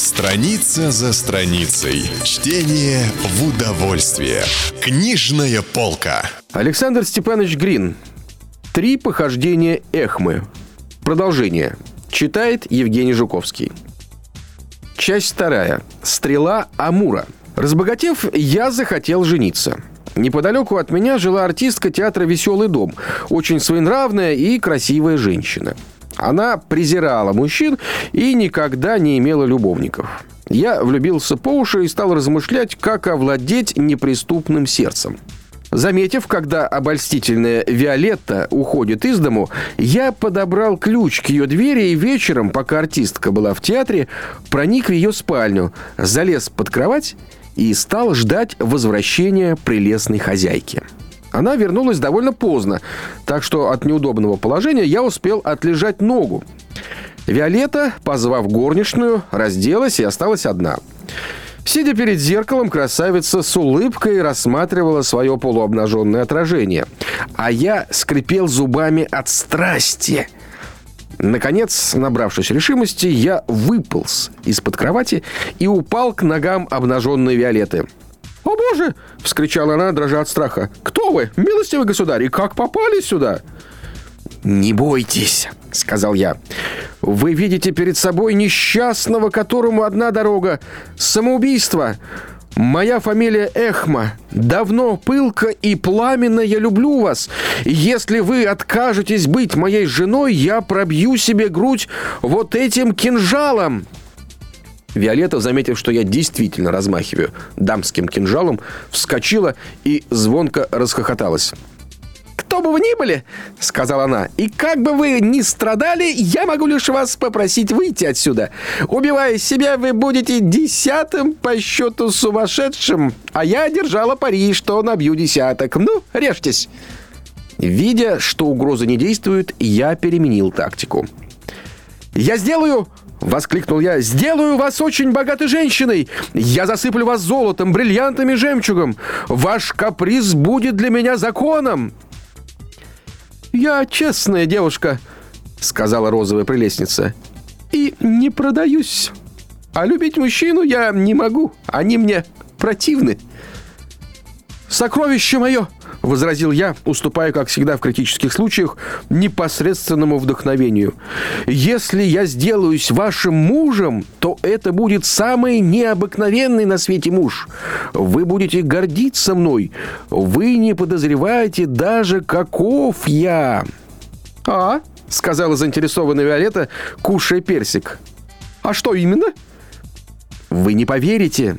Страница за страницей. Чтение в удовольствие. Книжная полка. Александр Степанович Грин. Три похождения Эхмы. Продолжение. Читает Евгений Жуковский. Часть вторая. Стрела Амура. Разбогатев, я захотел жениться. Неподалеку от меня жила артистка театра «Веселый дом», очень своенравная и красивая женщина. Она презирала мужчин и никогда не имела любовников. Я влюбился по уши и стал размышлять, как овладеть неприступным сердцем. Заметив, когда обольстительная Виолетта уходит из дому, я подобрал ключ к ее двери и вечером, пока артистка была в театре, проник в ее спальню, залез под кровать и стал ждать возвращения прелестной хозяйки. Она вернулась довольно поздно, так что от неудобного положения я успел отлежать ногу. Виолетта, позвав горничную, разделась и осталась одна. Сидя перед зеркалом, красавица с улыбкой рассматривала свое полуобнаженное отражение. А я скрипел зубами от страсти. Наконец, набравшись решимости, я выполз из-под кровати и упал к ногам обнаженной Виолетты. «О боже!» — вскричала она, дрожа от страха. «Кто вы, милостивый государь, и как попали сюда?» «Не бойтесь», — сказал я. «Вы видите перед собой несчастного, которому одна дорога — самоубийство. Моя фамилия Эхма. Давно, пылко и пламенно я люблю вас. Если вы откажетесь быть моей женой, я пробью себе грудь вот этим кинжалом». Виолетта, заметив, что я действительно размахиваю дамским кинжалом, вскочила и звонко расхохоталась. «Кто бы вы ни были, — сказала она, — и как бы вы ни страдали, я могу лишь вас попросить выйти отсюда. Убивая себя, вы будете десятым по счету сумасшедшим, а я держала пари, что набью десяток. Ну, режьтесь!» Видя, что угроза не действует, я переменил тактику. «Я сделаю Воскликнул я. «Сделаю вас очень богатой женщиной! Я засыплю вас золотом, бриллиантами, жемчугом! Ваш каприз будет для меня законом!» «Я честная девушка», — сказала розовая прелестница. «И не продаюсь. А любить мужчину я не могу. Они мне противны». «Сокровище мое!» — возразил я, уступая, как всегда в критических случаях, непосредственному вдохновению. «Если я сделаюсь вашим мужем, то это будет самый необыкновенный на свете муж. Вы будете гордиться мной. Вы не подозреваете даже, каков я». «А?» — сказала заинтересованная Виолетта, кушая персик. «А что именно?» «Вы не поверите».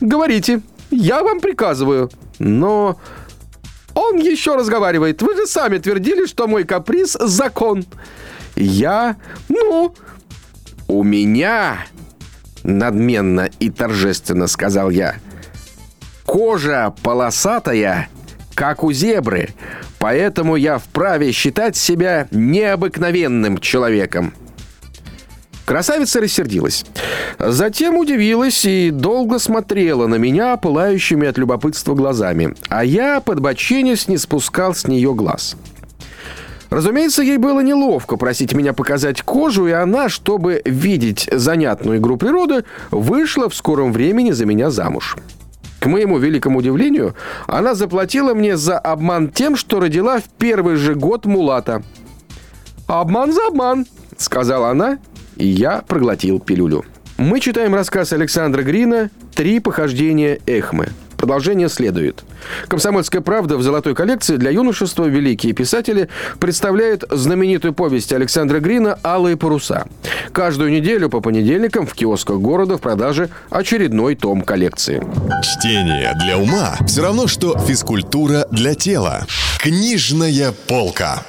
«Говорите, я вам приказываю». «Но он еще разговаривает. Вы же сами твердили, что мой каприз – закон. Я... Ну... У меня... Надменно и торжественно сказал я. Кожа полосатая, как у зебры, поэтому я вправе считать себя необыкновенным человеком. Красавица рассердилась. Затем удивилась и долго смотрела на меня пылающими от любопытства глазами. А я, подбоченясь, не спускал с нее глаз. Разумеется, ей было неловко просить меня показать кожу, и она, чтобы видеть занятную игру природы, вышла в скором времени за меня замуж. К моему великому удивлению, она заплатила мне за обман тем, что родила в первый же год мулата. «Обман за обман», — сказала она и я проглотил пилюлю. Мы читаем рассказ Александра Грина «Три похождения Эхмы». Продолжение следует. «Комсомольская правда» в золотой коллекции для юношества великие писатели представляют знаменитую повесть Александра Грина «Алые паруса». Каждую неделю по понедельникам в киосках города в продаже очередной том коллекции. Чтение для ума все равно, что физкультура для тела. Книжная полка.